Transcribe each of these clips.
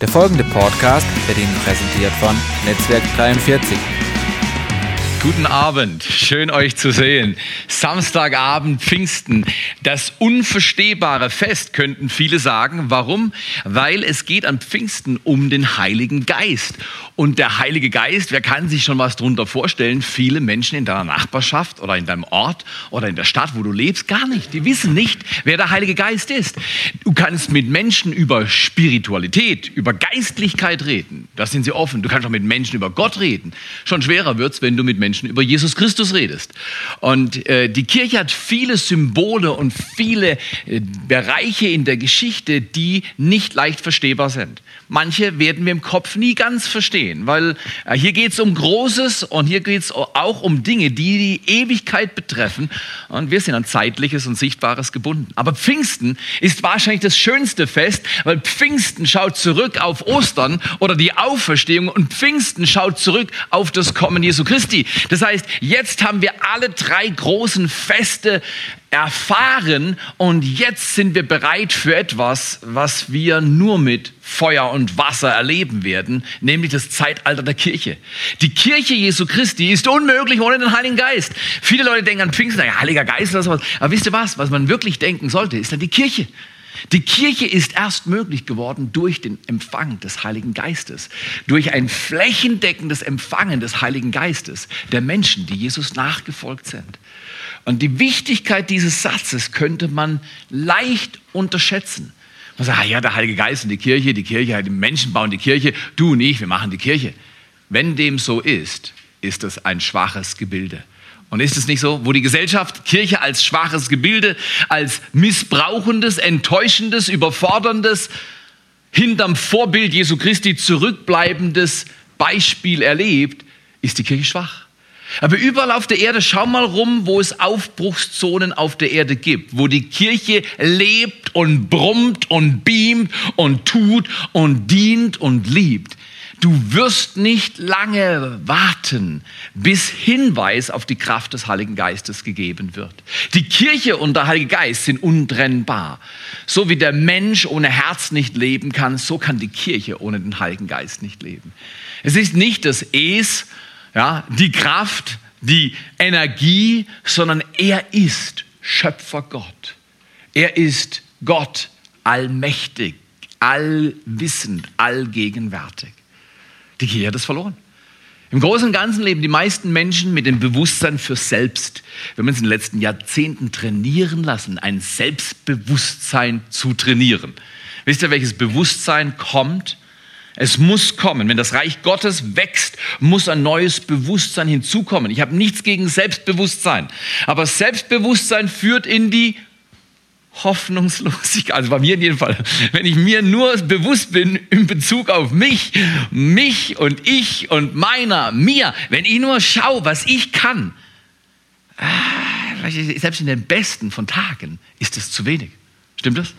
Der folgende Podcast wird Ihnen präsentiert von Netzwerk 43. Guten Abend, schön euch zu sehen. Samstagabend, Pfingsten, das unverstehbare Fest, könnten viele sagen. Warum? Weil es geht an Pfingsten um den Heiligen Geist. Und der Heilige Geist, wer kann sich schon was darunter vorstellen? Viele Menschen in deiner Nachbarschaft oder in deinem Ort oder in der Stadt, wo du lebst, gar nicht. Die wissen nicht, wer der Heilige Geist ist. Du kannst mit Menschen über Spiritualität, über Geistlichkeit reden. Da sind sie offen. Du kannst auch mit Menschen über Gott reden. Schon schwerer wird's, wenn du mit Menschen Menschen über Jesus Christus redest. Und äh, die Kirche hat viele Symbole und viele äh, Bereiche in der Geschichte, die nicht leicht verstehbar sind. Manche werden wir im Kopf nie ganz verstehen, weil äh, hier geht es um Großes und hier geht es auch um Dinge, die die Ewigkeit betreffen. Und wir sind an Zeitliches und Sichtbares gebunden. Aber Pfingsten ist wahrscheinlich das schönste Fest, weil Pfingsten schaut zurück auf Ostern oder die Auferstehung und Pfingsten schaut zurück auf das Kommen Jesu Christi. Das heißt, jetzt haben wir alle drei großen Feste erfahren und jetzt sind wir bereit für etwas, was wir nur mit Feuer und Wasser erleben werden, nämlich das Zeitalter der Kirche. Die Kirche Jesu Christi ist unmöglich ohne den Heiligen Geist. Viele Leute denken an Pfingsten, ja, Heiliger Geist oder sowas. Aber wisst ihr was, was man wirklich denken sollte, ist dann die Kirche. Die Kirche ist erst möglich geworden durch den Empfang des Heiligen Geistes, durch ein flächendeckendes Empfangen des Heiligen Geistes der Menschen, die Jesus nachgefolgt sind. Und die Wichtigkeit dieses Satzes könnte man leicht unterschätzen. Man sagt, ah ja, der Heilige Geist und die Kirche, die Kirche, die Menschen bauen die Kirche, du nicht, wir machen die Kirche. Wenn dem so ist, ist das ein schwaches Gebilde. Und ist es nicht so, wo die Gesellschaft Kirche als schwaches Gebilde, als missbrauchendes, enttäuschendes, überforderndes, hinterm Vorbild Jesu Christi zurückbleibendes Beispiel erlebt, ist die Kirche schwach. Aber überall auf der Erde, schau mal rum, wo es Aufbruchszonen auf der Erde gibt, wo die Kirche lebt und brummt und beamt und tut und dient und liebt. Du wirst nicht lange warten, bis Hinweis auf die Kraft des Heiligen Geistes gegeben wird. Die Kirche und der Heilige Geist sind untrennbar. So wie der Mensch ohne Herz nicht leben kann, so kann die Kirche ohne den Heiligen Geist nicht leben. Es ist nicht das Es, ja, die Kraft, die Energie, sondern er ist Schöpfer Gott. Er ist Gott allmächtig, allwissend, allgegenwärtig. Die Kirche hat es verloren. Im Großen und Ganzen leben die meisten Menschen mit dem Bewusstsein für selbst. Wir haben uns in den letzten Jahrzehnten trainieren lassen, ein Selbstbewusstsein zu trainieren. Wisst ihr, welches Bewusstsein kommt? Es muss kommen. Wenn das Reich Gottes wächst, muss ein neues Bewusstsein hinzukommen. Ich habe nichts gegen Selbstbewusstsein. Aber Selbstbewusstsein führt in die Hoffnungslosigkeit. Also bei mir in jedem Fall. Wenn ich mir nur bewusst bin in Bezug auf mich, mich und ich und meiner, mir, wenn ich nur schaue, was ich kann, ah, selbst in den besten von Tagen ist es zu wenig. Stimmt das?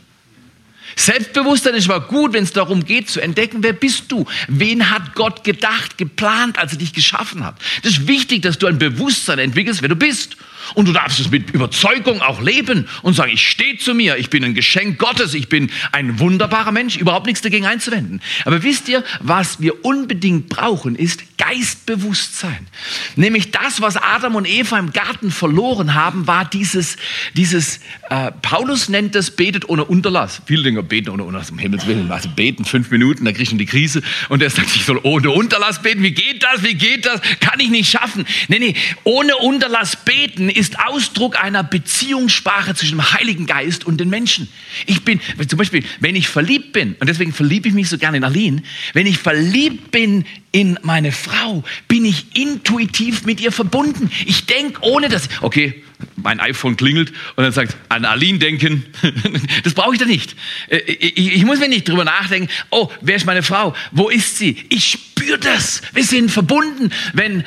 Selbstbewusstsein ist aber gut, wenn es darum geht zu entdecken, wer bist du? Wen hat Gott gedacht, geplant, als er dich geschaffen hat? Das ist wichtig, dass du ein Bewusstsein entwickelst, wer du bist. Und du darfst es mit Überzeugung auch leben und sagen, ich stehe zu mir, ich bin ein Geschenk Gottes, ich bin ein wunderbarer Mensch, überhaupt nichts dagegen einzuwenden. Aber wisst ihr, was wir unbedingt brauchen, ist Geistbewusstsein. Nämlich das, was Adam und Eva im Garten verloren haben, war dieses, dieses äh, Paulus nennt das betet ohne Unterlass. Viele Dinge beten ohne Unterlass, um Himmels Willen. Also beten fünf Minuten, da kriege ich die Krise. Und er sagt, ich soll ohne Unterlass beten. Wie geht das? Wie geht das? Kann ich nicht schaffen. Nee, nee, ohne Unterlass beten ist Ausdruck einer Beziehungssprache zwischen dem Heiligen Geist und den Menschen. Ich bin, zum Beispiel, wenn ich verliebt bin, und deswegen verliebe ich mich so gerne in Aline, wenn ich verliebt bin in meine Frau, bin ich intuitiv mit ihr verbunden. Ich denke, ohne dass, okay, mein iPhone klingelt und dann sagt, an Aline denken, das brauche ich da nicht. Äh, ich muss mir nicht drüber nachdenken, oh, wer ist meine Frau? Wo ist sie? Ich spüre das. Wir sind verbunden. Wenn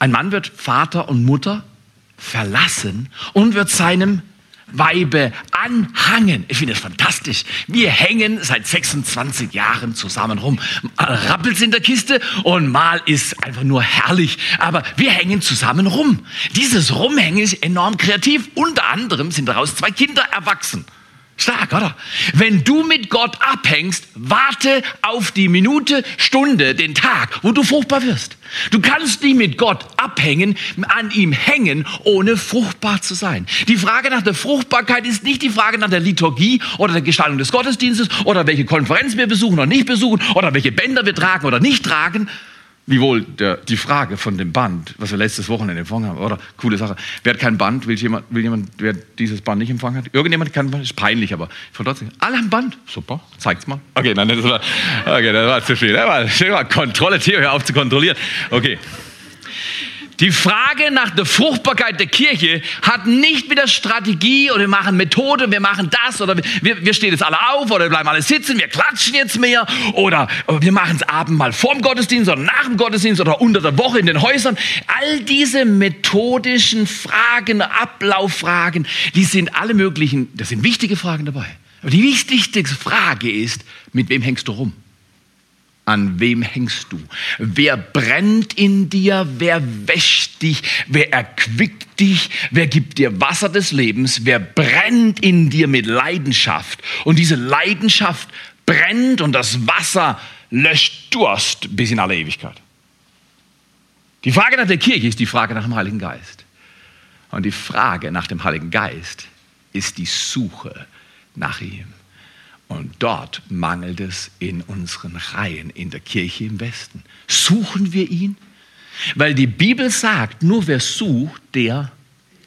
ein Mann wird Vater und Mutter, verlassen und wird seinem Weibe anhangen. Ich finde das fantastisch. Wir hängen seit 26 Jahren zusammen rum. Mal rappelt's in der Kiste und mal ist einfach nur herrlich. Aber wir hängen zusammen rum. Dieses Rumhängen ist enorm kreativ. Unter anderem sind daraus zwei Kinder erwachsen. Stark, oder? Wenn du mit Gott abhängst, warte auf die Minute, Stunde, den Tag, wo du fruchtbar wirst. Du kannst nicht mit Gott abhängen, an ihm hängen, ohne fruchtbar zu sein. Die Frage nach der Fruchtbarkeit ist nicht die Frage nach der Liturgie oder der Gestaltung des Gottesdienstes oder welche Konferenz wir besuchen oder nicht besuchen oder welche Bänder wir tragen oder nicht tragen, Wiewohl der, die Frage von dem Band, was wir letztes Wochenende empfangen haben, oder? Coole Sache. Wer hat kein Band? Will jemand, will jemand wer dieses Band nicht empfangen hat? Irgendjemand kann Band? Ist peinlich, aber von trotzdem. Alle haben Band. Super. Zeigt's mal. Okay, nein, das war, okay, das war zu viel. Das war, das war Kontrolle, Theo, hör auf zu kontrollieren. Okay. Die Frage nach der Fruchtbarkeit der Kirche hat nicht mit der Strategie oder wir machen Methode, wir machen das oder wir, wir stehen jetzt alle auf oder wir bleiben alle sitzen, wir klatschen jetzt mehr oder wir machen es abend mal vorm Gottesdienst oder nach dem Gottesdienst oder unter der Woche in den Häusern. All diese methodischen Fragen, Ablauffragen, die sind alle möglichen, das sind wichtige Fragen dabei. Aber die wichtigste Frage ist, mit wem hängst du rum? An wem hängst du? Wer brennt in dir? Wer wäscht dich? Wer erquickt dich? Wer gibt dir Wasser des Lebens? Wer brennt in dir mit Leidenschaft? Und diese Leidenschaft brennt und das Wasser löscht Durst bis in alle Ewigkeit. Die Frage nach der Kirche ist die Frage nach dem Heiligen Geist. Und die Frage nach dem Heiligen Geist ist die Suche nach ihm. Und dort mangelt es in unseren Reihen in der Kirche im Westen. Suchen wir ihn? Weil die Bibel sagt, nur wer sucht, der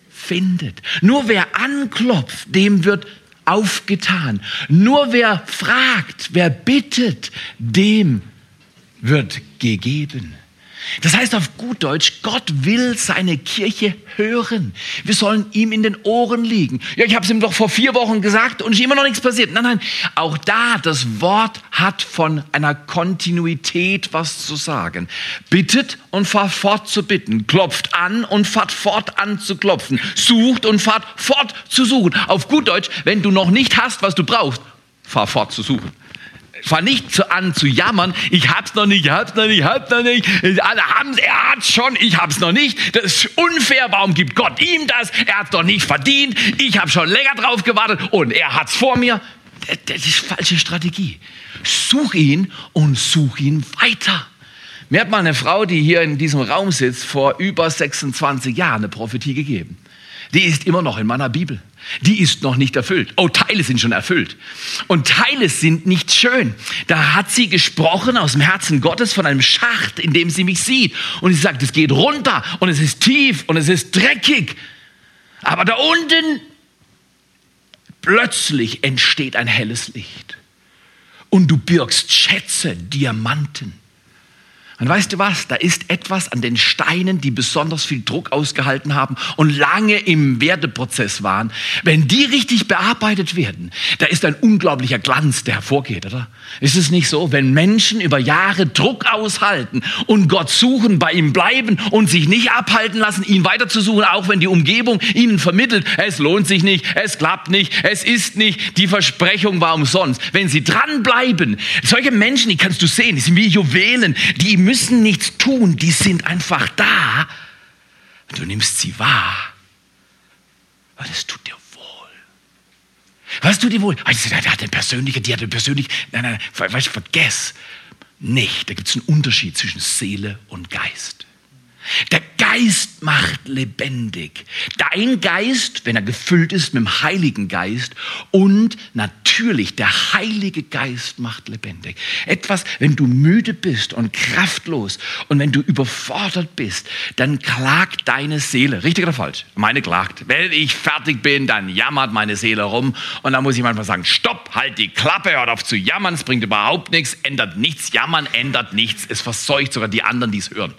findet. Nur wer anklopft, dem wird aufgetan. Nur wer fragt, wer bittet, dem wird gegeben. Das heißt auf gut Deutsch, Gott will seine Kirche hören. Wir sollen ihm in den Ohren liegen. Ja, ich habe es ihm doch vor vier Wochen gesagt und ist immer noch nichts passiert. Nein, nein, auch da, das Wort hat von einer Kontinuität was zu sagen. Bittet und fahrt fort zu bitten. Klopft an und fahrt fort an zu klopfen. Sucht und fahrt fort zu suchen. Auf gut Deutsch, wenn du noch nicht hast, was du brauchst, fahr fort zu suchen fang nicht zu, an zu jammern, ich hab's noch nicht, ich hab's noch nicht, ich hab's noch nicht. Alle haben's, er hat's schon, ich hab's noch nicht. Das ist unfair, warum gibt Gott ihm das? Er hat's doch nicht verdient. Ich habe schon länger drauf gewartet und er hat's vor mir. Das ist falsche Strategie. Such ihn und such ihn weiter. Mir hat mal eine Frau, die hier in diesem Raum sitzt, vor über 26 Jahren eine Prophetie gegeben. Die ist immer noch in meiner Bibel. Die ist noch nicht erfüllt. Oh, Teile sind schon erfüllt. Und Teile sind nicht schön. Da hat sie gesprochen aus dem Herzen Gottes von einem Schacht, in dem sie mich sieht. Und sie sagt, es geht runter und es ist tief und es ist dreckig. Aber da unten plötzlich entsteht ein helles Licht. Und du birgst Schätze, Diamanten. Und weißt du was? Da ist etwas an den Steinen, die besonders viel Druck ausgehalten haben und lange im Werdeprozess waren. Wenn die richtig bearbeitet werden, da ist ein unglaublicher Glanz, der hervorgeht, oder? Ist es nicht so? Wenn Menschen über Jahre Druck aushalten und Gott suchen, bei ihm bleiben und sich nicht abhalten lassen, ihn weiterzusuchen, auch wenn die Umgebung ihnen vermittelt, es lohnt sich nicht, es klappt nicht, es ist nicht, die Versprechung war umsonst. Wenn sie dranbleiben, solche Menschen, die kannst du sehen, die sind wie Juwelen, die müssen nichts tun, die sind einfach da. Du nimmst sie wahr. Und es tut dir wohl. Was tut dir wohl? Also, der hat den persönlichen, die hat den persönlichen. Nein, nein, weißt, vergess nicht. Da gibt es einen Unterschied zwischen Seele und Geist. Der Geist macht lebendig. Dein Geist, wenn er gefüllt ist mit dem Heiligen Geist und natürlich der Heilige Geist macht lebendig. Etwas, wenn du müde bist und kraftlos und wenn du überfordert bist, dann klagt deine Seele. Richtig oder falsch? Meine klagt. Wenn ich fertig bin, dann jammert meine Seele rum und dann muss ich manchmal sagen, stopp, halt die Klappe, hört auf zu jammern, es bringt überhaupt nichts, ändert nichts. Jammern ändert nichts. Es verseucht sogar die anderen, die es hören.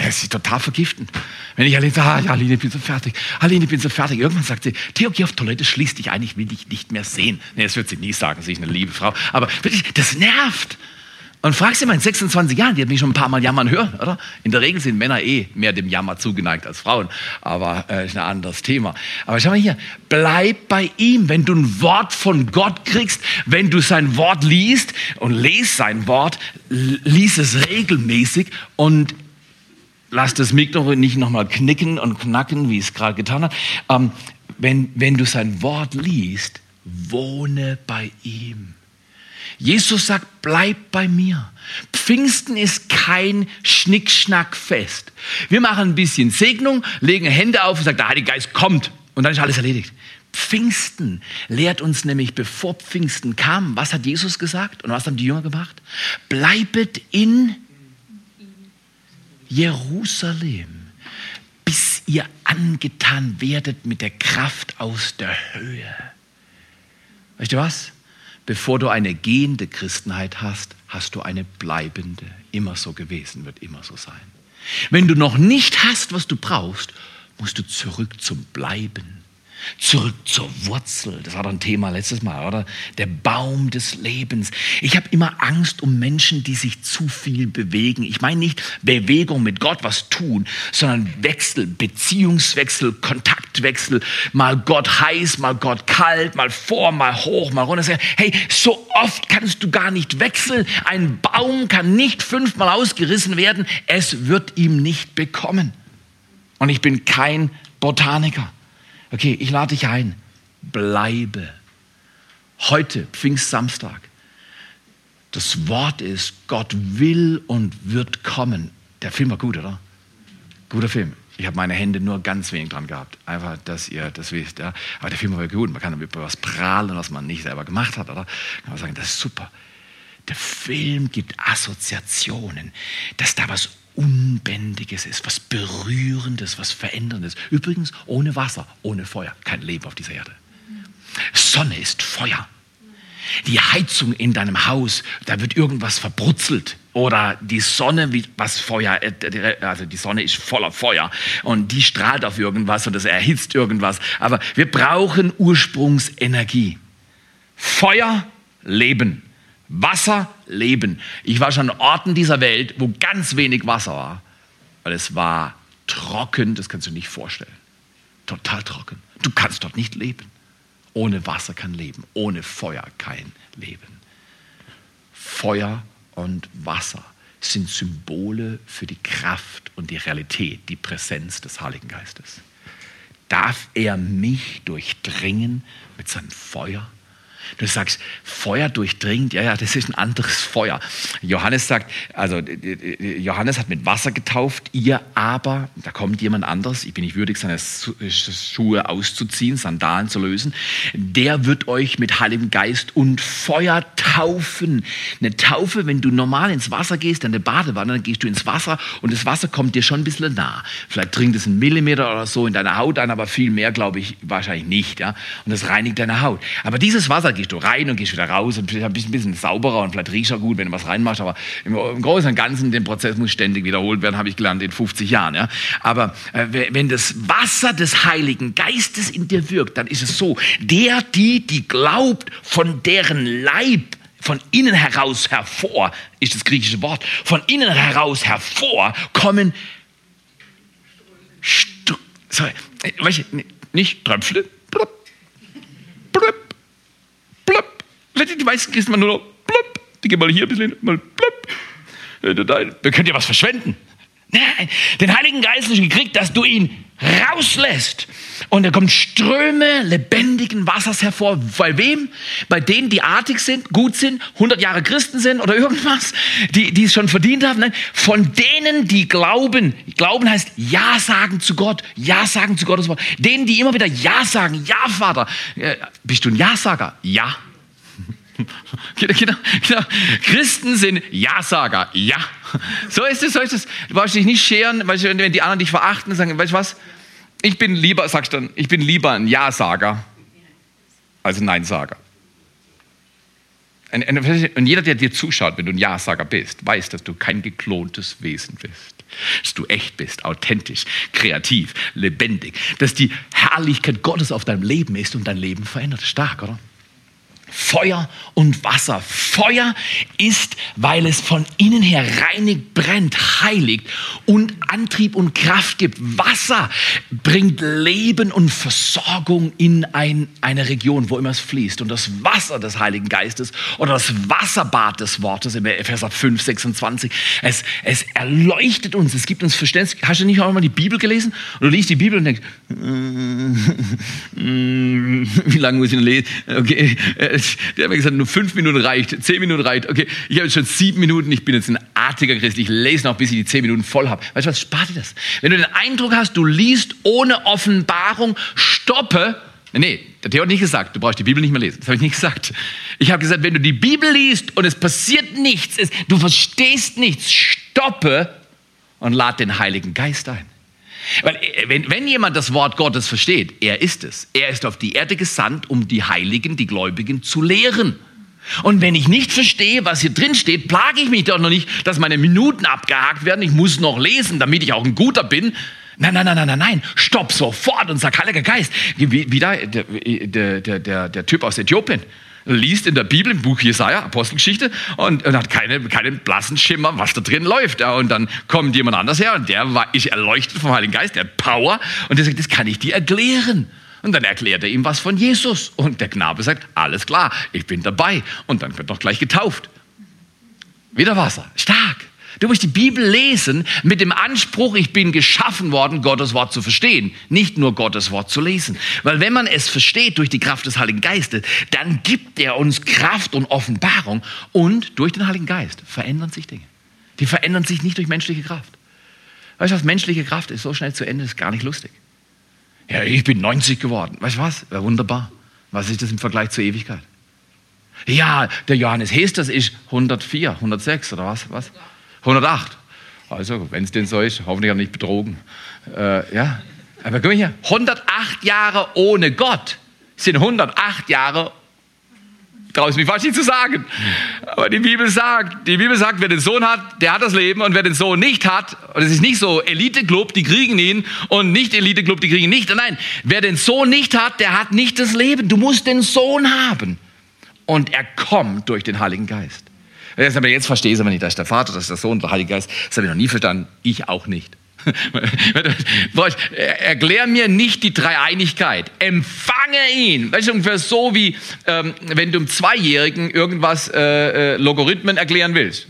Er ist total vergiften. Wenn ich Aline sage, ah, Aline, ich bin so fertig. Aline, ich bin so fertig. Irgendwann sagt sie, Theo, geh auf Toilette, schließ dich ein, ich will dich nicht mehr sehen. Nee, das wird sie nie sagen, sie ist eine liebe Frau. Aber wirklich, das nervt. Und frag sie mal in 26 Jahren, die hat mich schon ein paar Mal jammern hören, oder? In der Regel sind Männer eh mehr dem Jammer zugeneigt als Frauen, aber äh, ist ein anderes Thema. Aber schau mal hier, bleib bei ihm, wenn du ein Wort von Gott kriegst, wenn du sein Wort liest und lest sein Wort, lies es regelmäßig und lass das Mikro nicht nochmal knicken und knacken, wie es gerade getan hat. Ähm, wenn, wenn du sein Wort liest, wohne bei ihm. Jesus sagt, bleib bei mir. Pfingsten ist kein Schnickschnackfest. Wir machen ein bisschen Segnung, legen Hände auf und sagen, der Heilige Geist kommt und dann ist alles erledigt. Pfingsten lehrt uns nämlich, bevor Pfingsten kam, was hat Jesus gesagt und was haben die Jünger gemacht? Bleibet in Jerusalem, bis ihr angetan werdet mit der Kraft aus der Höhe. Weißt du was? Bevor du eine gehende Christenheit hast, hast du eine bleibende. Immer so gewesen, wird immer so sein. Wenn du noch nicht hast, was du brauchst, musst du zurück zum Bleiben. Zurück zur Wurzel, das war doch ein Thema letztes Mal, oder? Der Baum des Lebens. Ich habe immer Angst um Menschen, die sich zu viel bewegen. Ich meine nicht Bewegung mit Gott was tun, sondern Wechsel, Beziehungswechsel, Kontaktwechsel. Mal Gott heiß, mal Gott kalt, mal vor, mal hoch, mal runter. Hey, so oft kannst du gar nicht wechseln. Ein Baum kann nicht fünfmal ausgerissen werden. Es wird ihm nicht bekommen. Und ich bin kein Botaniker. Okay, ich lade dich ein. Bleibe. Heute, Pfingstsamstag. Das Wort ist, Gott will und wird kommen. Der Film war gut, oder? Guter Film. Ich habe meine Hände nur ganz wenig dran gehabt. Einfach, dass ihr das wisst. Ja. Aber der Film war gut. Man kann über was prahlen, was man nicht selber gemacht hat. Oder? Kann man sagen, das ist super. Der Film gibt Assoziationen, dass da was Unbändiges ist, was Berührendes, was Veränderndes. Übrigens ohne Wasser, ohne Feuer, kein Leben auf dieser Erde. Sonne ist Feuer. Die Heizung in deinem Haus, da wird irgendwas verbrutzelt. Oder die Sonne, was Feuer, äh, also die Sonne ist voller Feuer und die strahlt auf irgendwas und das erhitzt irgendwas. Aber wir brauchen Ursprungsenergie. Feuer, Leben. Wasser, Leben. Ich war schon an Orten dieser Welt, wo ganz wenig Wasser war, weil es war trocken, das kannst du nicht vorstellen. Total trocken. Du kannst dort nicht leben. Ohne Wasser kein Leben, ohne Feuer kein Leben. Feuer und Wasser sind Symbole für die Kraft und die Realität, die Präsenz des Heiligen Geistes. Darf er mich durchdringen mit seinem Feuer? Du sagst, Feuer durchdringt, ja, ja, das ist ein anderes Feuer. Johannes sagt, also Johannes hat mit Wasser getauft, ihr aber, da kommt jemand anderes, ich bin nicht würdig, seine Schuhe auszuziehen, Sandalen zu lösen, der wird euch mit Heiligem Geist und Feuer taufen. Eine Taufe, wenn du normal ins Wasser gehst, in eine Badewanne, dann gehst du ins Wasser und das Wasser kommt dir schon ein bisschen nah. Vielleicht dringt es einen Millimeter oder so in deine Haut ein, aber viel mehr glaube ich wahrscheinlich nicht, ja. Und das reinigt deine Haut. Aber dieses Wasser gehst du rein und gehst wieder raus und bist ein bisschen sauberer und vielleicht riechst du gut, wenn du was reinmachst. Aber im, im Großen und Ganzen, den Prozess muss ständig wiederholt werden, habe ich gelernt in 50 Jahren. Ja? Aber äh, wenn das Wasser des Heiligen Geistes in dir wirkt, dann ist es so, der, die, die glaubt, von deren Leib von innen heraus hervor, ist das griechische Wort, von innen heraus hervor kommen, St sorry, äh, nicht Tröpfle, blub, blub, die meisten Christen machen nur noch blub, die gehen mal hier ein bisschen, mal blub. Da könnt ihr was verschwenden. Nein, den Heiligen Geist hast du gekriegt, dass du ihn rauslässt. Und da kommen Ströme lebendigen Wassers hervor. Bei wem? Bei denen, die artig sind, gut sind, 100 Jahre Christen sind oder irgendwas, die, die es schon verdient haben. Nein, von denen, die glauben. Glauben heißt Ja sagen zu Gott. Ja sagen zu Gottes Wort. Denen, die immer wieder Ja sagen. Ja, Vater. Äh, bist du ein Ja-Sager? Ja. Genau, genau, genau. Christen sind Ja-Sager. Ja. So ist es, so ist es. Du brauchst dich nicht scheren, weil wenn die anderen dich verachten, sagen, weißt du was? Ich bin lieber, sagst du dann, ich bin lieber ein Ja-Sager als ein Nein-Sager. Und jeder, der dir zuschaut, wenn du ein Ja-Sager bist, weiß, dass du kein geklontes Wesen bist. Dass du echt bist, authentisch, kreativ, lebendig. Dass die Herrlichkeit Gottes auf deinem Leben ist und dein Leben verändert. Stark, oder? Feuer und Wasser, Feuer ist, weil es von innen her reinigt, brennt, heiligt und Antrieb und Kraft gibt. Wasser bringt Leben und Versorgung in ein, eine Region, wo immer es fließt. Und das Wasser des Heiligen Geistes oder das Wasserbad des Wortes im Epheser 5, 26, es, es erleuchtet uns, es gibt uns Verständnis. Hast du nicht auch mal die Bibel gelesen? Du liest die Bibel und denkst, wie lange muss ich denn lesen? Okay, der hat mir gesagt, nur fünf Minuten reicht, zehn Minuten reicht. Okay, ich habe jetzt schon sieben Minuten, ich bin jetzt ein artiger Christ, ich lese noch, bis ich die zehn Minuten voll habe. Weißt du was, spart dir das. Wenn du den Eindruck hast, du liest ohne Offenbarung, stoppe. Nee, der Theo hat nicht gesagt, du brauchst die Bibel nicht mehr lesen. Das habe ich nicht gesagt. Ich habe gesagt, wenn du die Bibel liest und es passiert nichts, es, du verstehst nichts, stoppe und lad den Heiligen Geist ein. Weil äh, wenn, wenn jemand das Wort Gottes versteht, er ist es. Er ist auf die Erde gesandt, um die Heiligen, die Gläubigen zu lehren. Und wenn ich nicht verstehe, was hier drin steht, plage ich mich doch noch nicht, dass meine Minuten abgehakt werden. Ich muss noch lesen, damit ich auch ein Guter bin. Nein, nein, nein, nein, nein, nein. Stopp sofort und sag, Heiliger Geist. Wie, wie da, der, der, der, der, der Typ aus Äthiopien liest in der Bibel, im Buch Jesaja, Apostelgeschichte, und, und hat keine, keinen blassen Schimmer, was da drin läuft. Ja, und dann kommt jemand anders her und der war, ich erleuchtet vom Heiligen Geist, der hat Power, und der sagt, das kann ich dir erklären. Und dann erklärt er ihm was von Jesus. Und der Knabe sagt, alles klar, ich bin dabei. Und dann wird noch gleich getauft. Wieder Wasser. Stark. Du musst die Bibel lesen mit dem Anspruch, ich bin geschaffen worden, Gottes Wort zu verstehen, nicht nur Gottes Wort zu lesen. Weil wenn man es versteht durch die Kraft des Heiligen Geistes, dann gibt er uns Kraft und Offenbarung und durch den Heiligen Geist verändern sich Dinge. Die verändern sich nicht durch menschliche Kraft. Weißt du was, menschliche Kraft ist so schnell zu Ende, ist gar nicht lustig. Ja, ich bin 90 geworden. Weißt du was? Wäre wunderbar. Was ist das im Vergleich zur Ewigkeit? Ja, der Johannes Hesters ist 104, 106 oder was? was? 108. Also, wenn es denn so ist, hoffentlich auch nicht betrogen. Äh, ja. Aber guck mal hier, 108 Jahre ohne Gott sind 108 Jahre traue ich mich fast nicht zu sagen. Aber die Bibel sagt, die Bibel sagt, wer den Sohn hat, der hat das Leben und wer den Sohn nicht hat, und es ist nicht so Elite-Club, die kriegen ihn und nicht Elite-Club, die kriegen ihn nicht. Nein, wer den Sohn nicht hat, der hat nicht das Leben. Du musst den Sohn haben. Und er kommt durch den Heiligen Geist. Jetzt verstehe ich es aber nicht, das ist der Vater, das ist der Sohn, der Heilige Geist. Das habe ich noch nie verstanden. Ich auch nicht. Erklär mir nicht die Dreieinigkeit. Empfange ihn. Das ist ungefähr so, wie ähm, wenn du einem Zweijährigen irgendwas äh, äh, Logarithmen erklären willst.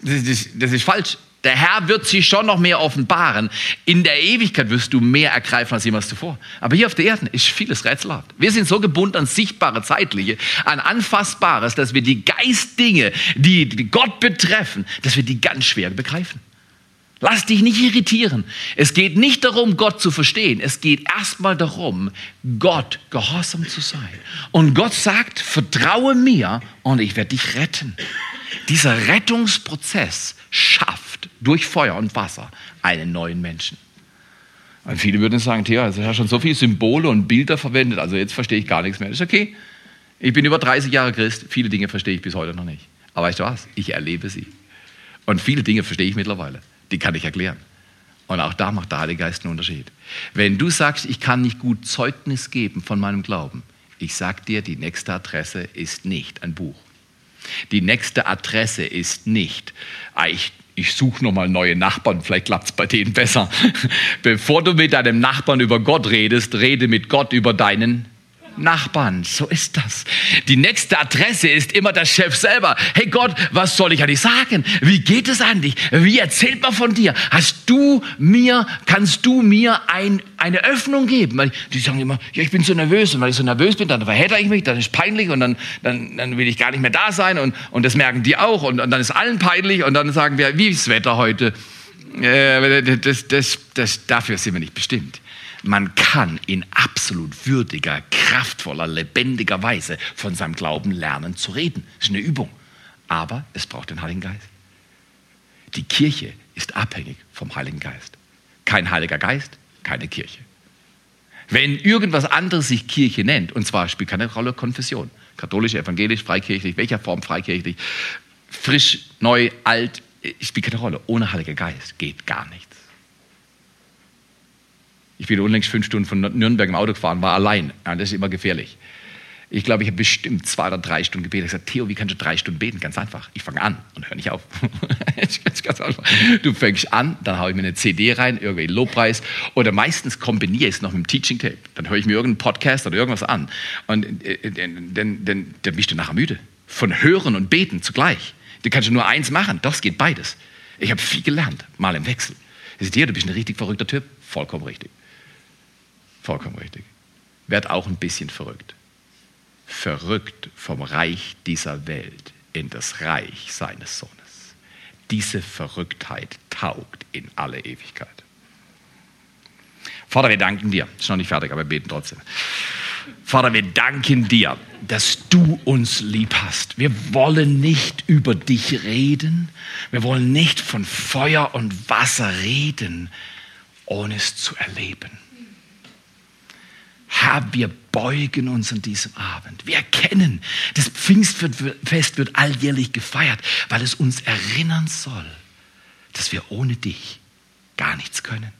Das ist, das ist falsch. Der Herr wird sich schon noch mehr offenbaren. In der Ewigkeit wirst du mehr ergreifen als jemals zuvor. Aber hier auf der Erde ist vieles rätselhaft. Wir sind so gebunden an sichtbare, zeitliche, an anfassbares, dass wir die Geistdinge, die Gott betreffen, dass wir die ganz schwer begreifen. Lass dich nicht irritieren. Es geht nicht darum, Gott zu verstehen. Es geht erstmal darum, Gott gehorsam zu sein. Und Gott sagt, vertraue mir und ich werde dich retten. Dieser Rettungsprozess schafft durch Feuer und Wasser einen neuen Menschen. Und viele würden sagen, Theo, also hast schon so viele Symbole und Bilder verwendet, also jetzt verstehe ich gar nichts mehr. Das ist okay. Ich bin über 30 Jahre Christ, viele Dinge verstehe ich bis heute noch nicht. Aber weißt du was? Ich erlebe sie. Und viele Dinge verstehe ich mittlerweile die kann ich erklären. Und auch da macht der Heilige Geist einen Unterschied. Wenn du sagst, ich kann nicht gut Zeugnis geben von meinem Glauben, ich sag dir, die nächste Adresse ist nicht ein Buch. Die nächste Adresse ist nicht, ah, ich, ich suche nochmal neue Nachbarn, vielleicht klappt es bei denen besser. Bevor du mit deinem Nachbarn über Gott redest, rede mit Gott über deinen Nachbarn. So ist das. Die nächste Adresse ist immer der Chef selber. Hey Gott, was soll ich an dich sagen? Wie geht es an dich? Wie erzählt man von dir? Hast du mir, kannst du mir ein, eine Öffnung geben? Weil die sagen immer, ja, ich bin so nervös. Und weil ich so nervös bin, dann verhedder ich mich, dann ist peinlich und dann, dann, dann will ich gar nicht mehr da sein. Und, und das merken die auch. Und, und dann ist allen peinlich. Und dann sagen wir, wie ist das Wetter heute? Äh, das, das, das, dafür sind wir nicht bestimmt. Man kann in absolut würdiger, kraftvoller, lebendiger Weise von seinem Glauben lernen zu reden. Das ist eine Übung. Aber es braucht den Heiligen Geist. Die Kirche ist abhängig vom Heiligen Geist. Kein Heiliger Geist, keine Kirche. Wenn irgendwas anderes sich Kirche nennt, und zwar spielt keine Rolle Konfession, katholisch, evangelisch, freikirchlich, welcher Form freikirchlich, frisch, neu, alt, spielt keine Rolle. Ohne Heiliger Geist geht gar nichts. Ich bin unlängst fünf Stunden von Nürnberg im Auto gefahren, war allein. Ja, das ist immer gefährlich. Ich glaube, ich habe bestimmt zwei oder drei Stunden gebetet. Ich habe gesagt, Theo, wie kannst du drei Stunden beten? Ganz einfach. Ich fange an und höre nicht auf. Du fängst an, dann haue ich mir eine CD rein, irgendwie Lobpreis. Oder meistens kombiniere ich es noch mit dem Teaching Tape. Dann höre ich mir irgendeinen Podcast oder irgendwas an. Und dann, dann, dann, dann bist du nachher müde. Von Hören und Beten zugleich. Du kannst nur eins machen. Doch, es geht beides. Ich habe viel gelernt, mal im Wechsel. Ich sage dir, du bist ein richtig verrückter Typ. Vollkommen richtig. Vollkommen richtig. Werd auch ein bisschen verrückt verrückt vom Reich dieser Welt in das Reich seines Sohnes. Diese Verrücktheit taugt in alle Ewigkeit. Vater, wir danken dir. Ist noch nicht fertig, aber wir beten trotzdem. Vater, wir danken dir, dass du uns lieb hast. Wir wollen nicht über dich reden. Wir wollen nicht von Feuer und Wasser reden, ohne es zu erleben. Herr, wir beugen uns an diesem Abend. Wir erkennen, das Pfingstfest wird alljährlich gefeiert, weil es uns erinnern soll, dass wir ohne dich gar nichts können,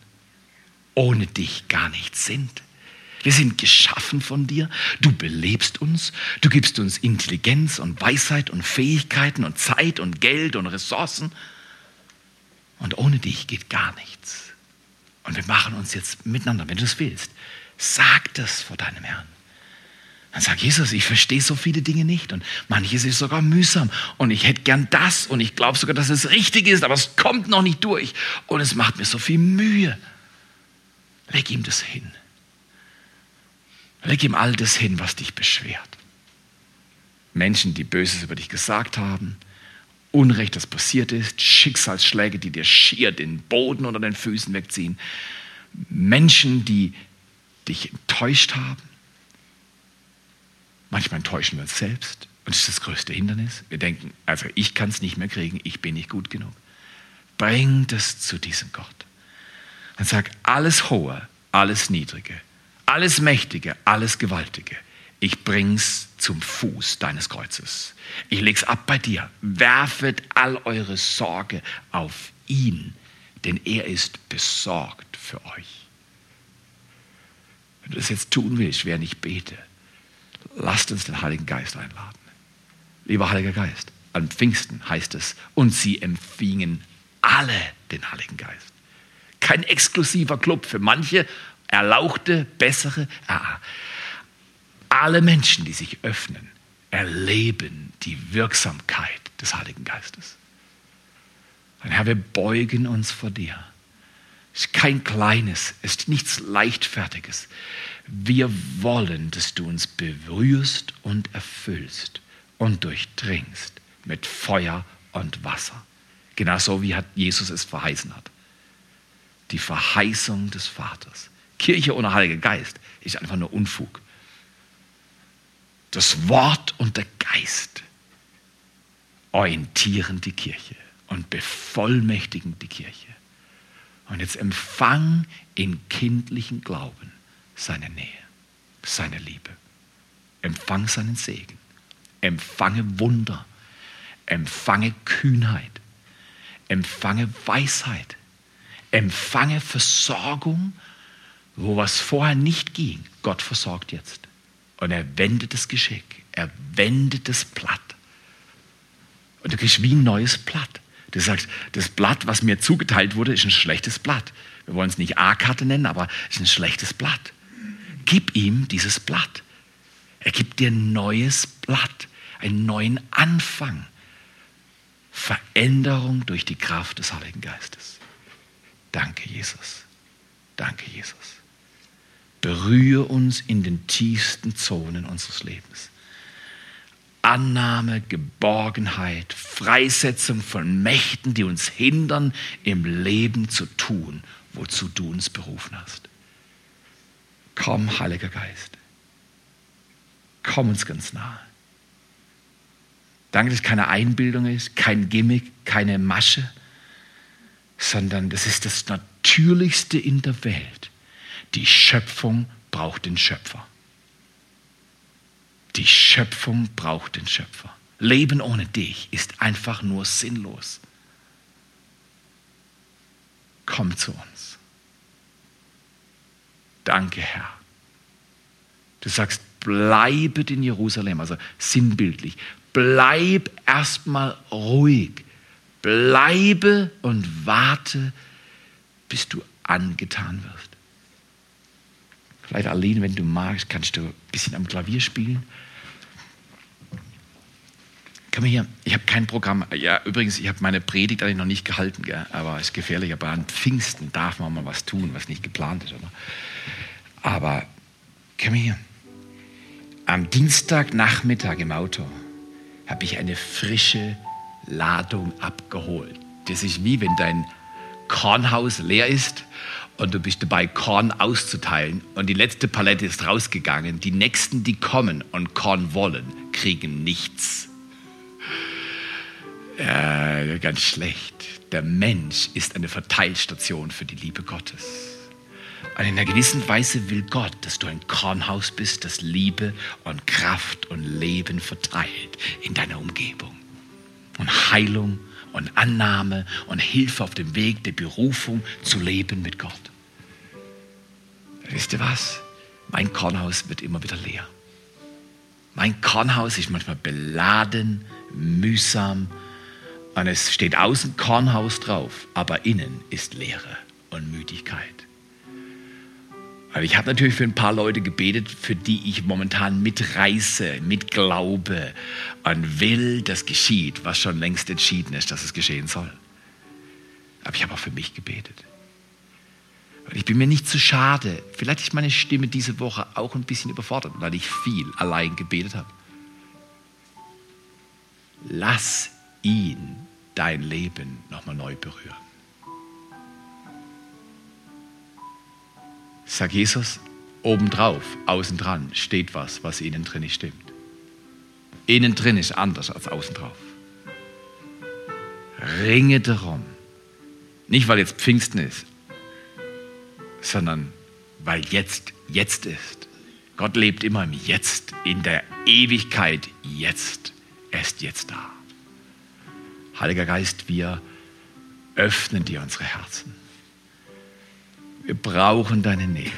ohne dich gar nichts sind. Wir sind geschaffen von dir. Du belebst uns. Du gibst uns Intelligenz und Weisheit und Fähigkeiten und Zeit und Geld und Ressourcen. Und ohne dich geht gar nichts. Und wir machen uns jetzt miteinander, wenn du es willst, Sag das vor deinem Herrn. Dann sag Jesus, ich verstehe so viele Dinge nicht und manches ist sogar mühsam und ich hätte gern das und ich glaube sogar, dass es richtig ist, aber es kommt noch nicht durch und es macht mir so viel Mühe. Leg ihm das hin. Leg ihm all das hin, was dich beschwert. Menschen, die Böses über dich gesagt haben, Unrecht, das passiert ist, Schicksalsschläge, die dir schier den Boden unter den Füßen wegziehen, Menschen, die dich enttäuscht haben. Manchmal enttäuschen wir uns selbst und das ist das größte Hindernis. Wir denken, also ich kann es nicht mehr kriegen, ich bin nicht gut genug. Bring das zu diesem Gott und sag, alles Hohe, alles Niedrige, alles Mächtige, alles Gewaltige, ich bring's zum Fuß deines Kreuzes. Ich leg's ab bei dir. Werfet all eure Sorge auf ihn, denn er ist besorgt für euch. Wenn du das jetzt tun willst, während ich bete, lasst uns den Heiligen Geist einladen. Lieber Heiliger Geist, an Pfingsten heißt es, und sie empfingen alle den Heiligen Geist. Kein exklusiver Club für manche erlauchte, bessere. Ah, alle Menschen, die sich öffnen, erleben die Wirksamkeit des Heiligen Geistes. Und Herr, wir beugen uns vor dir kein kleines, es ist nichts Leichtfertiges. Wir wollen, dass du uns berührst und erfüllst und durchdringst mit Feuer und Wasser. Genauso wie Jesus es verheißen hat. Die Verheißung des Vaters. Kirche ohne Heiliger Geist ist einfach nur Unfug. Das Wort und der Geist orientieren die Kirche und bevollmächtigen die Kirche. Und jetzt empfang in kindlichen Glauben seine Nähe, seine Liebe. Empfang seinen Segen. Empfange Wunder. Empfange Kühnheit. Empfange Weisheit. Empfange Versorgung, wo was vorher nicht ging. Gott versorgt jetzt. Und er wendet das Geschick. Er wendet das Blatt. Und du kriegst wie ein neues Blatt. Du sagst, das Blatt, was mir zugeteilt wurde, ist ein schlechtes Blatt. Wir wollen es nicht A-Karte nennen, aber es ist ein schlechtes Blatt. Gib ihm dieses Blatt. Er gibt dir ein neues Blatt, einen neuen Anfang. Veränderung durch die Kraft des Heiligen Geistes. Danke, Jesus. Danke, Jesus. Berühre uns in den tiefsten Zonen unseres Lebens. Annahme, Geborgenheit, Freisetzung von Mächten, die uns hindern, im Leben zu tun, wozu du uns berufen hast. Komm, Heiliger Geist. Komm uns ganz nahe. Danke, dass es keine Einbildung ist, kein Gimmick, keine Masche, sondern das ist das Natürlichste in der Welt. Die Schöpfung braucht den Schöpfer. Die Schöpfung braucht den Schöpfer. Leben ohne dich ist einfach nur sinnlos. Komm zu uns. Danke, Herr. Du sagst, bleibet in Jerusalem, also sinnbildlich. Bleib erstmal ruhig. Bleibe und warte, bis du angetan wirst. Vielleicht, Aline, wenn du magst, kannst du ein bisschen am Klavier spielen. Komm hier, ich habe kein Programm. Ja, übrigens, ich habe meine Predigt eigentlich noch nicht gehalten, gell? aber es ist gefährlich. Aber an Pfingsten darf man mal was tun, was nicht geplant ist. Oder? Aber komm hier. Am Dienstagnachmittag im Auto habe ich eine frische Ladung abgeholt. Das ist wie wenn dein Kornhaus leer ist und du bist dabei, Korn auszuteilen und die letzte Palette ist rausgegangen. Die nächsten, die kommen und Korn wollen, kriegen nichts. Äh, ganz schlecht. Der Mensch ist eine Verteilstation für die Liebe Gottes. Und in einer gewissen Weise will Gott, dass du ein Kornhaus bist, das Liebe und Kraft und Leben verteilt in deiner Umgebung. Und Heilung und Annahme und Hilfe auf dem Weg der Berufung zu leben mit Gott. Wisst ihr was? Mein Kornhaus wird immer wieder leer. Mein Kornhaus ist manchmal beladen, mühsam und es steht außen Kornhaus drauf, aber innen ist Leere und Müdigkeit. Aber ich habe natürlich für ein paar Leute gebetet, für die ich momentan mitreiße, mitglaube und will, dass geschieht, was schon längst entschieden ist, dass es geschehen soll. Aber ich habe auch für mich gebetet. Und ich bin mir nicht zu schade. Vielleicht ist meine Stimme diese Woche auch ein bisschen überfordert, weil ich viel allein gebetet habe. Lass ihn dein Leben nochmal neu berühren. Sag Jesus, obendrauf, außen dran steht was, was innen drin nicht stimmt. Innen drin ist anders als außen drauf. Ringe darum. Nicht, weil jetzt Pfingsten ist, sondern weil jetzt jetzt ist. Gott lebt immer im Jetzt, in der Ewigkeit jetzt. Er ist jetzt da. Heiliger Geist, wir öffnen dir unsere Herzen. Wir brauchen deine Nähe.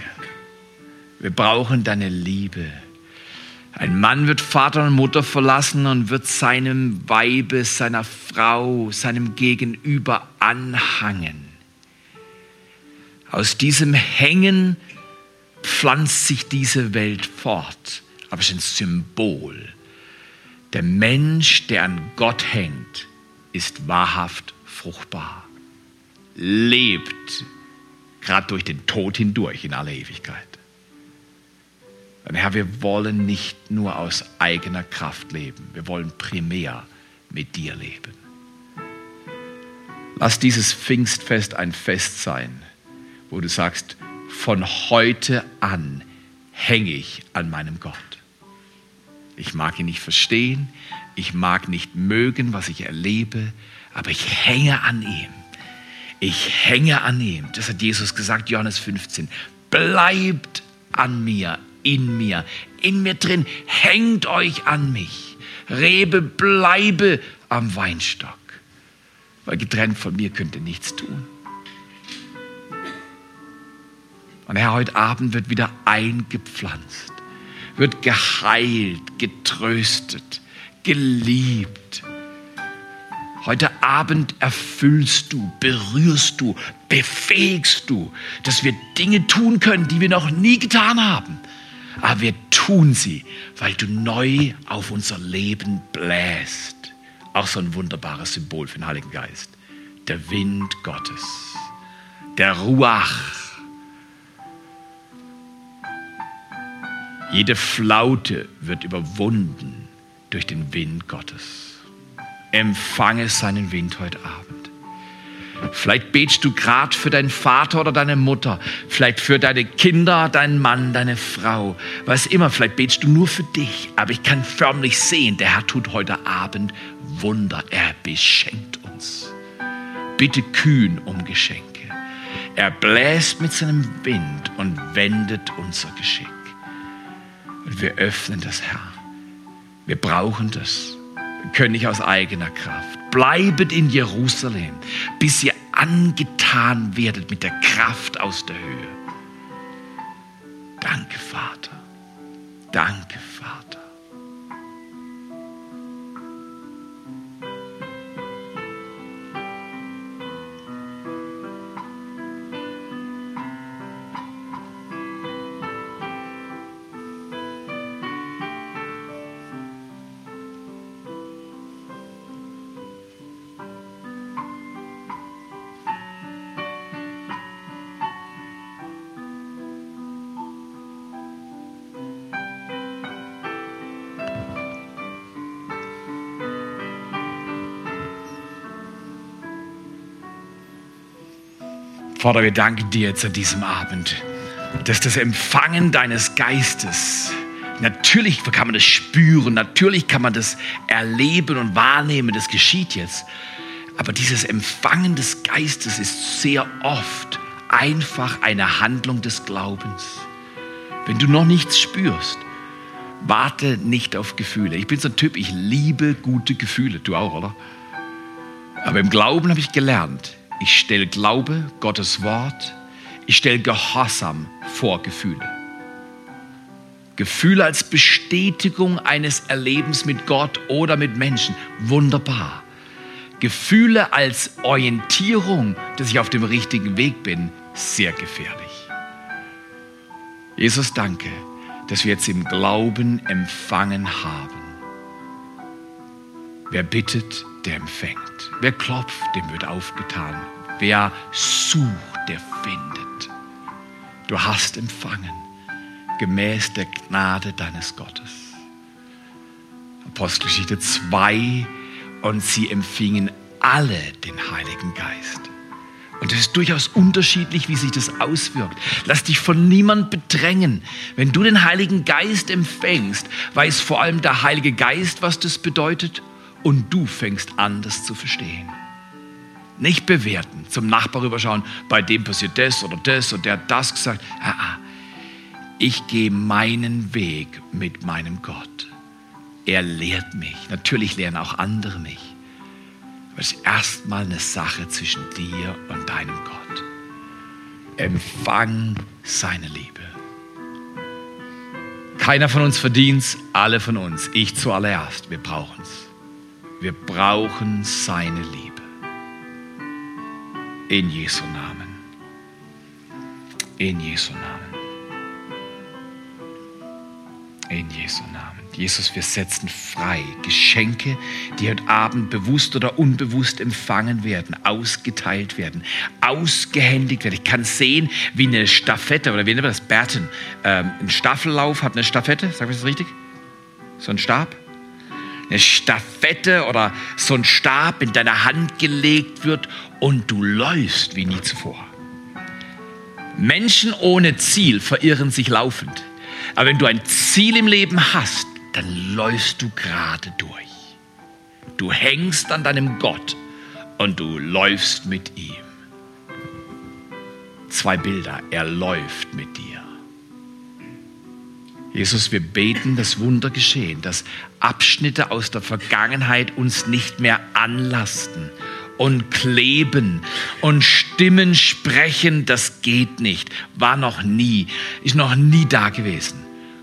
Wir brauchen deine Liebe. Ein Mann wird Vater und Mutter verlassen und wird seinem Weibe, seiner Frau, seinem Gegenüber anhangen. Aus diesem Hängen pflanzt sich diese Welt fort, aber es ist ein Symbol. Der Mensch, der an Gott hängt, ist wahrhaft fruchtbar, lebt gerade durch den Tod hindurch in aller Ewigkeit. Und Herr, wir wollen nicht nur aus eigener Kraft leben, wir wollen primär mit dir leben. Lass dieses Pfingstfest ein Fest sein, wo du sagst, von heute an hänge ich an meinem Gott. Ich mag ihn nicht verstehen, ich mag nicht mögen, was ich erlebe, aber ich hänge an ihm. Ich hänge an ihm. Das hat Jesus gesagt, Johannes 15. Bleibt an mir, in mir, in mir drin. Hängt euch an mich. Rebe, bleibe am Weinstock. Weil getrennt von mir könnt ihr nichts tun. Und Herr, heute Abend wird wieder eingepflanzt, wird geheilt, getröstet, geliebt. Heute Abend erfüllst du, berührst du, befähigst du, dass wir Dinge tun können, die wir noch nie getan haben. Aber wir tun sie, weil du neu auf unser Leben bläst. Auch so ein wunderbares Symbol für den Heiligen Geist. Der Wind Gottes, der Ruach, Jede Flaute wird überwunden durch den Wind Gottes. Empfange seinen Wind heute Abend. Vielleicht betest du gerade für deinen Vater oder deine Mutter, vielleicht für deine Kinder, deinen Mann, deine Frau, was immer. Vielleicht betest du nur für dich, aber ich kann förmlich sehen, der Herr tut heute Abend Wunder. Er beschenkt uns. Bitte kühn um Geschenke. Er bläst mit seinem Wind und wendet unser Geschick. Und wir öffnen das, Herr. Wir brauchen das. Können nicht aus eigener Kraft. Bleibet in Jerusalem, bis ihr angetan werdet mit der Kraft aus der Höhe. Danke, Vater. Danke, Vater. Vater, wir danken dir jetzt an diesem Abend, dass das Empfangen deines Geistes, natürlich kann man das spüren, natürlich kann man das erleben und wahrnehmen, das geschieht jetzt. Aber dieses Empfangen des Geistes ist sehr oft einfach eine Handlung des Glaubens. Wenn du noch nichts spürst, warte nicht auf Gefühle. Ich bin so ein Typ, ich liebe gute Gefühle. Du auch, oder? Aber im Glauben habe ich gelernt, ich stelle Glaube, Gottes Wort, ich stelle Gehorsam vor Gefühle. Gefühle als Bestätigung eines Erlebens mit Gott oder mit Menschen, wunderbar. Gefühle als Orientierung, dass ich auf dem richtigen Weg bin, sehr gefährlich. Jesus, danke, dass wir jetzt im Glauben empfangen haben. Wer bittet, der empfängt. Wer klopft, dem wird aufgetan. Wer sucht, der findet. Du hast empfangen, gemäß der Gnade deines Gottes. Apostelgeschichte 2, und sie empfingen alle den Heiligen Geist. Und es ist durchaus unterschiedlich, wie sich das auswirkt. Lass dich von niemand bedrängen. Wenn du den Heiligen Geist empfängst, weiß vor allem der Heilige Geist, was das bedeutet und du fängst an, das zu verstehen. Nicht bewerten, zum Nachbar rüberschauen, bei dem passiert das oder das und der hat das gesagt. Ich gehe meinen Weg mit meinem Gott. Er lehrt mich. Natürlich lernen auch andere mich. Aber es ist erstmal eine Sache zwischen dir und deinem Gott. Empfang seine Liebe. Keiner von uns verdient es, alle von uns. Ich zuallererst. Wir brauchen es. Wir brauchen seine Liebe. In Jesu Namen. In Jesu Namen. In Jesu Namen. Jesus, wir setzen frei Geschenke, die heute Abend bewusst oder unbewusst empfangen werden, ausgeteilt werden, ausgehändigt werden. Ich kann sehen, wie eine Staffette oder wie nennt man das? Berten. Ähm, ein Staffellauf hat eine Staffette, sag ich das richtig? So ein Stab? Eine Staffette oder so ein Stab in deine Hand gelegt wird und du läufst wie nie zuvor. Menschen ohne Ziel verirren sich laufend. Aber wenn du ein Ziel im Leben hast, dann läufst du gerade durch. Du hängst an deinem Gott und du läufst mit ihm. Zwei Bilder, er läuft mit dir. Jesus, wir beten, dass Wunder geschehen, dass Abschnitte aus der Vergangenheit uns nicht mehr anlasten und kleben und Stimmen sprechen, das geht nicht, war noch nie, ist noch nie da gewesen.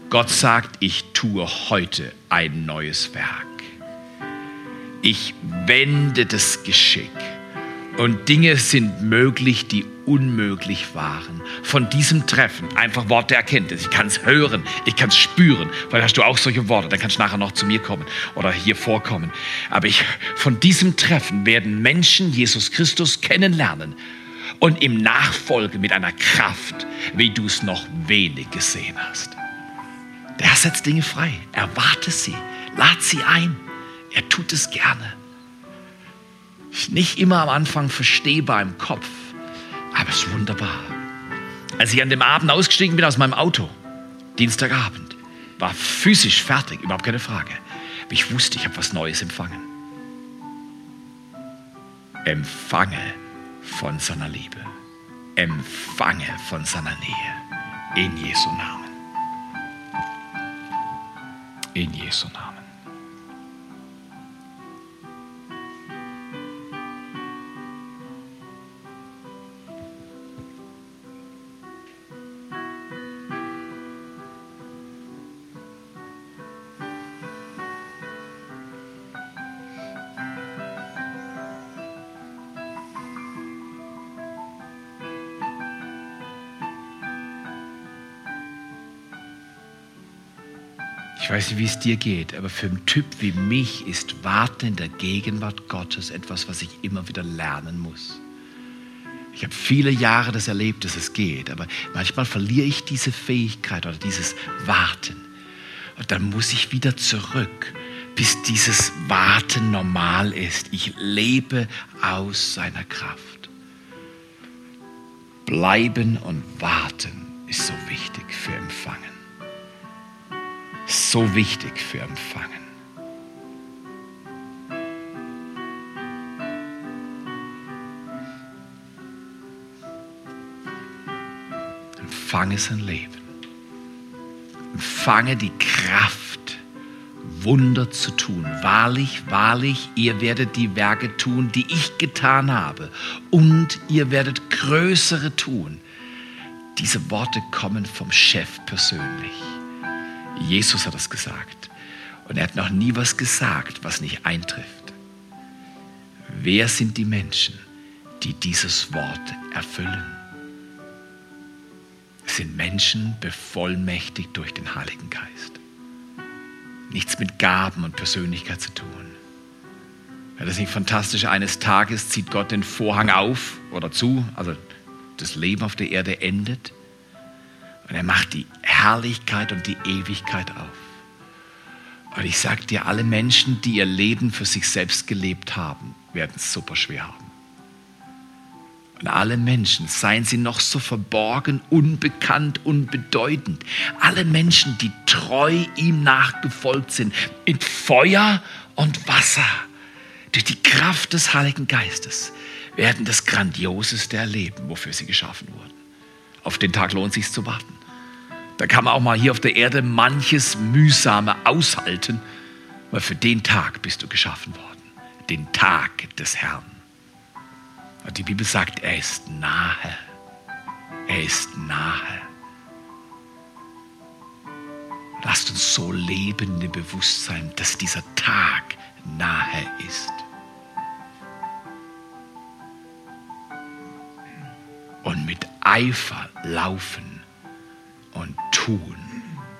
Gott sagt, ich tue heute ein neues Werk. Ich wende das Geschick. Und Dinge sind möglich, die unmöglich waren. Von diesem Treffen einfach Worte der Erkenntnis. Ich kann es hören, ich kann es spüren. Weil hast du auch solche Worte, dann kannst du nachher noch zu mir kommen oder hier vorkommen. Aber ich, von diesem Treffen werden Menschen Jesus Christus kennenlernen und ihm nachfolgen mit einer Kraft, wie du es noch wenig gesehen hast. Der setzt Dinge frei. Erwarte sie, lad sie ein. Er tut es gerne. Nicht immer am Anfang verstehbar im Kopf, aber es ist wunderbar. Als ich an dem Abend ausgestiegen bin aus meinem Auto, Dienstagabend, war physisch fertig, überhaupt keine Frage. Aber ich wusste, ich habe was Neues empfangen. Empfange von seiner Liebe. Empfange von seiner Nähe. In Jesu Namen. In Jesu Namen. Weiß nicht, wie es dir geht, aber für einen Typ wie mich ist Warten in der Gegenwart Gottes etwas, was ich immer wieder lernen muss. Ich habe viele Jahre das erlebt, dass es geht, aber manchmal verliere ich diese Fähigkeit oder dieses Warten. Und dann muss ich wieder zurück, bis dieses Warten normal ist. Ich lebe aus seiner Kraft. Bleiben und warten ist so wichtig für Empfangen so wichtig für Empfangen. Empfange sein Leben. Empfange die Kraft, Wunder zu tun. Wahrlich, wahrlich, ihr werdet die Werke tun, die ich getan habe. Und ihr werdet größere tun. Diese Worte kommen vom Chef persönlich. Jesus hat es gesagt. Und er hat noch nie was gesagt, was nicht eintrifft. Wer sind die Menschen, die dieses Wort erfüllen? Es sind Menschen bevollmächtigt durch den Heiligen Geist. Nichts mit Gaben und Persönlichkeit zu tun. Wäre das nicht fantastisch? Eines Tages zieht Gott den Vorhang auf oder zu, also das Leben auf der Erde endet und er macht die Herrlichkeit und die Ewigkeit auf. Und ich sage dir, alle Menschen, die ihr Leben für sich selbst gelebt haben, werden es super schwer haben. Und alle Menschen, seien sie noch so verborgen, unbekannt, unbedeutend, alle Menschen, die treu ihm nachgefolgt sind, mit Feuer und Wasser, durch die Kraft des Heiligen Geistes, werden das Grandioseste erleben, wofür sie geschaffen wurden. Auf den Tag lohnt es sich zu warten. Da kann man auch mal hier auf der Erde manches Mühsame aushalten, weil für den Tag bist du geschaffen worden. Den Tag des Herrn. Und die Bibel sagt, er ist nahe. Er ist nahe. Lasst uns so leben im Bewusstsein, dass dieser Tag nahe ist. Und mit Eifer laufen und tun,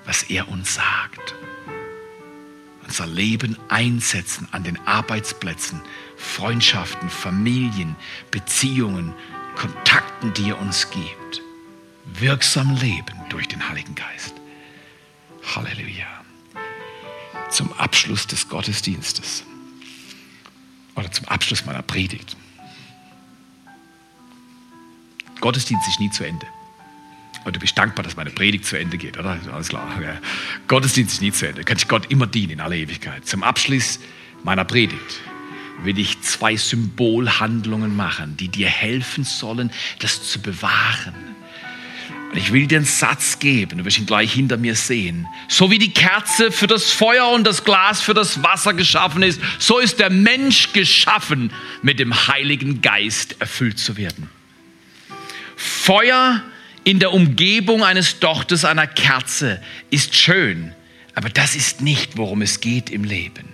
was er uns sagt. Unser Leben einsetzen an den Arbeitsplätzen, Freundschaften, Familien, Beziehungen, Kontakten, die er uns gibt. Wirksam leben durch den Heiligen Geist. Halleluja. Zum Abschluss des Gottesdienstes oder zum Abschluss meiner Predigt. Gottesdienst ist nie zu Ende. Und du bist dankbar, dass meine Predigt zu Ende geht, oder? Alles klar. Ja. Gottesdienst ist nie zu Ende. Du kannst Gott immer dienen in aller Ewigkeit. Zum Abschluss meiner Predigt will ich zwei Symbolhandlungen machen, die dir helfen sollen, das zu bewahren. Und ich will dir einen Satz geben, du wirst ihn gleich hinter mir sehen. So wie die Kerze für das Feuer und das Glas für das Wasser geschaffen ist, so ist der Mensch geschaffen, mit dem Heiligen Geist erfüllt zu werden. Feuer in der Umgebung eines Dochtes einer Kerze ist schön, aber das ist nicht, worum es geht im Leben.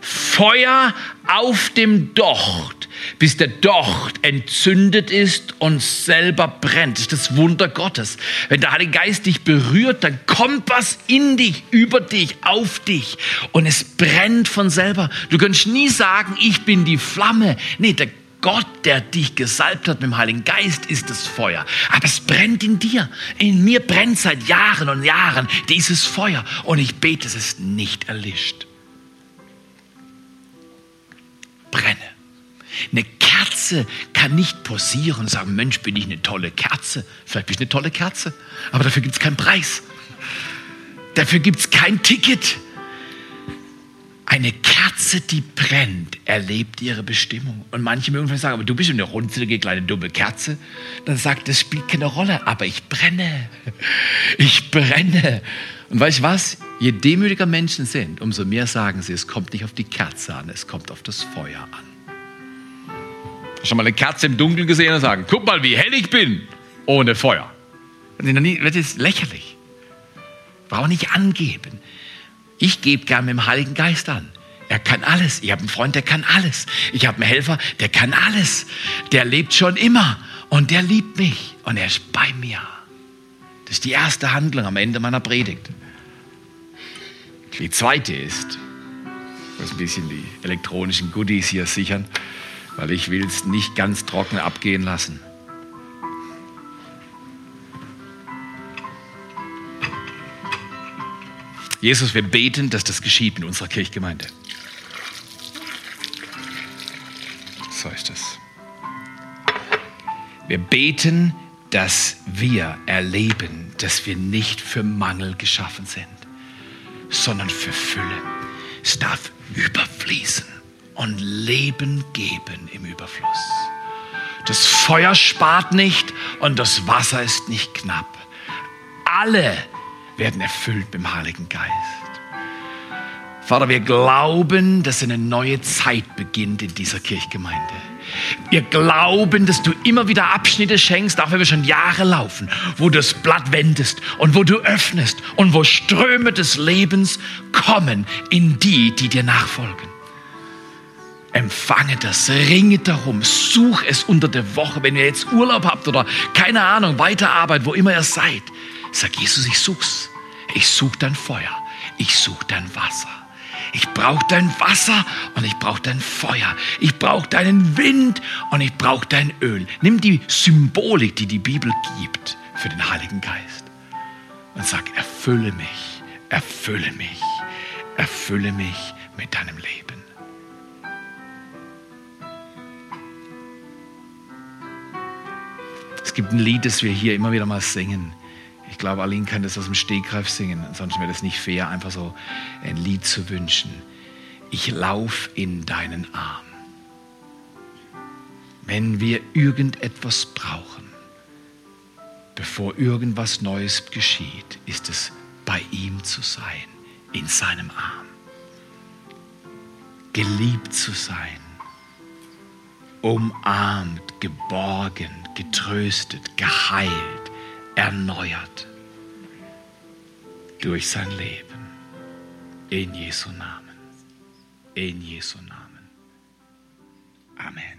Feuer auf dem Docht, bis der Docht entzündet ist und selber brennt. Das ist das Wunder Gottes. Wenn der Heilige Geist dich berührt, dann kommt was in dich, über dich, auf dich und es brennt von selber. Du kannst nie sagen, ich bin die Flamme. Nee, der Gott, der dich gesalbt hat mit dem Heiligen Geist, ist das Feuer. Aber es brennt in dir. In mir brennt seit Jahren und Jahren dieses Feuer. Und ich bete, es ist nicht erlischt. Brenne. Eine Kerze kann nicht posieren und sagen, Mensch, bin ich eine tolle Kerze. Vielleicht bin ich eine tolle Kerze, aber dafür gibt es keinen Preis. Dafür gibt es kein Ticket. Eine Kerze, die brennt, erlebt ihre Bestimmung. Und manche mögen vielleicht sagen, aber du bist eine runzelige kleine dumme Kerze. Dann sagt, das spielt keine Rolle, aber ich brenne. Ich brenne. Und weißt du was? Je demütiger Menschen sind, umso mehr sagen sie, es kommt nicht auf die Kerze an, es kommt auf das Feuer an. Schon mal eine Kerze im Dunkeln gesehen und sagen, guck mal, wie hell ich bin, ohne Feuer. Das ist lächerlich. Brauche nicht angeben. Ich gebe gern mit dem Heiligen Geist an. Er kann alles. Ich habe einen Freund, der kann alles. Ich habe einen Helfer, der kann alles. Der lebt schon immer und der liebt mich und er ist bei mir. Das ist die erste Handlung am Ende meiner Predigt. Die zweite ist, ich muss ein bisschen die elektronischen Goodies hier sichern, weil ich will es nicht ganz trocken abgehen lassen. Jesus, wir beten, dass das geschieht in unserer Kirchgemeinde. So ist es. Wir beten, dass wir erleben, dass wir nicht für Mangel geschaffen sind, sondern für Fülle. Es darf überfließen und Leben geben im Überfluss. Das Feuer spart nicht und das Wasser ist nicht knapp. Alle werden erfüllt mit dem Heiligen Geist. Vater, wir glauben, dass eine neue Zeit beginnt in dieser Kirchgemeinde. Wir glauben, dass du immer wieder Abschnitte schenkst, auch wenn wir schon Jahre laufen, wo du das Blatt wendest und wo du öffnest und wo Ströme des Lebens kommen in die, die dir nachfolgen. Empfange das, ringe darum, such es unter der Woche, wenn ihr jetzt Urlaub habt oder keine Ahnung, Weiterarbeit, wo immer ihr seid. Sag Jesus, ich such's. Ich such dein Feuer. Ich such dein Wasser. Ich brauche dein Wasser und ich brauche dein Feuer. Ich brauche deinen Wind und ich brauche dein Öl. Nimm die Symbolik, die die Bibel gibt für den Heiligen Geist und sag, erfülle mich, erfülle mich, erfülle mich mit deinem Leben. Es gibt ein Lied, das wir hier immer wieder mal singen. Ich glaube, Aline kann das aus dem Stegreif singen. Ansonsten wäre das nicht fair, einfach so ein Lied zu wünschen. Ich lauf in deinen Arm. Wenn wir irgendetwas brauchen, bevor irgendwas Neues geschieht, ist es bei ihm zu sein, in seinem Arm. Geliebt zu sein, umarmt, geborgen, getröstet, geheilt erneuert durch sein Leben. In Jesu Namen. In Jesu Namen. Amen.